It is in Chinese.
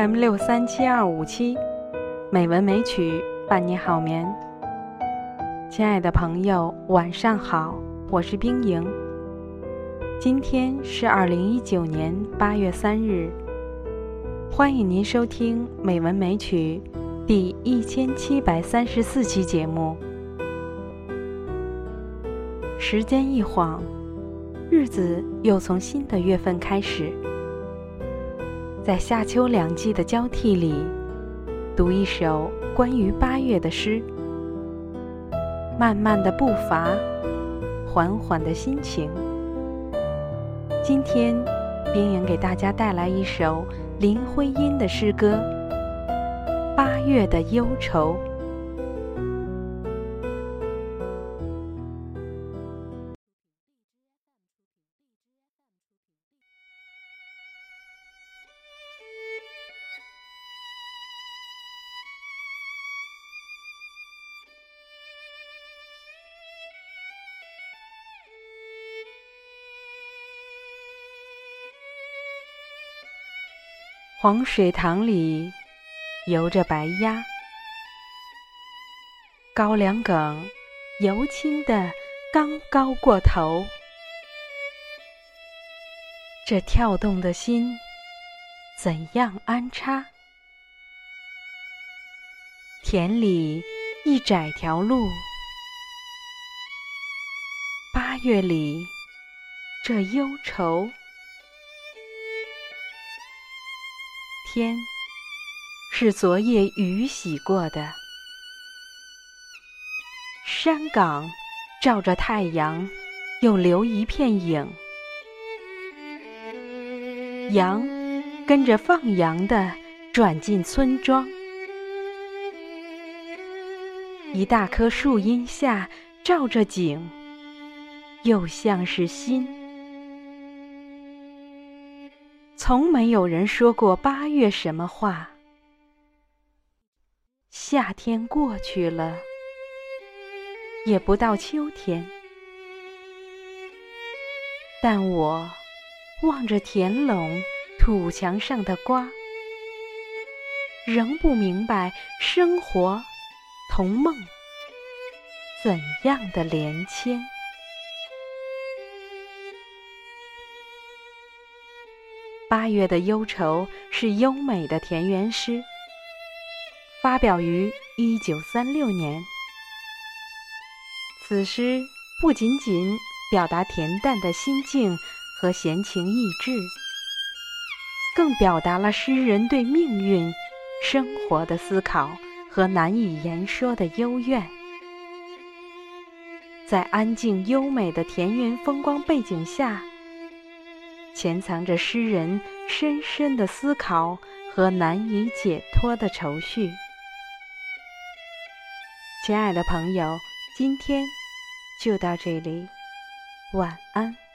m 六三七二五七，美文美曲伴你好眠。亲爱的朋友，晚上好，我是冰莹。今天是二零一九年八月三日，欢迎您收听《美文美曲》第一千七百三十四期节目。时间一晃，日子又从新的月份开始。在夏秋两季的交替里，读一首关于八月的诗。慢慢的步伐，缓缓的心情。今天，冰莹给大家带来一首林徽因的诗歌《八月的忧愁》。黄水塘里游着白鸭，高粱梗油青的刚高过头，这跳动的心怎样安插？田里一窄条路，八月里这忧愁。天是昨夜雨洗过的，山岗照着太阳，又留一片影。羊跟着放羊的转进村庄，一大棵树荫下照着景，又像是心。从没有人说过八月什么话。夏天过去了，也不到秋天，但我望着田垄土墙上的瓜，仍不明白生活同梦怎样的连牵。八月的忧愁是优美的田园诗，发表于一九三六年。此诗不仅仅表达恬淡的心境和闲情逸致，更表达了诗人对命运、生活的思考和难以言说的幽怨。在安静优美的田园风光背景下。潜藏着诗人深深的思考和难以解脱的愁绪。亲爱的朋友，今天就到这里，晚安。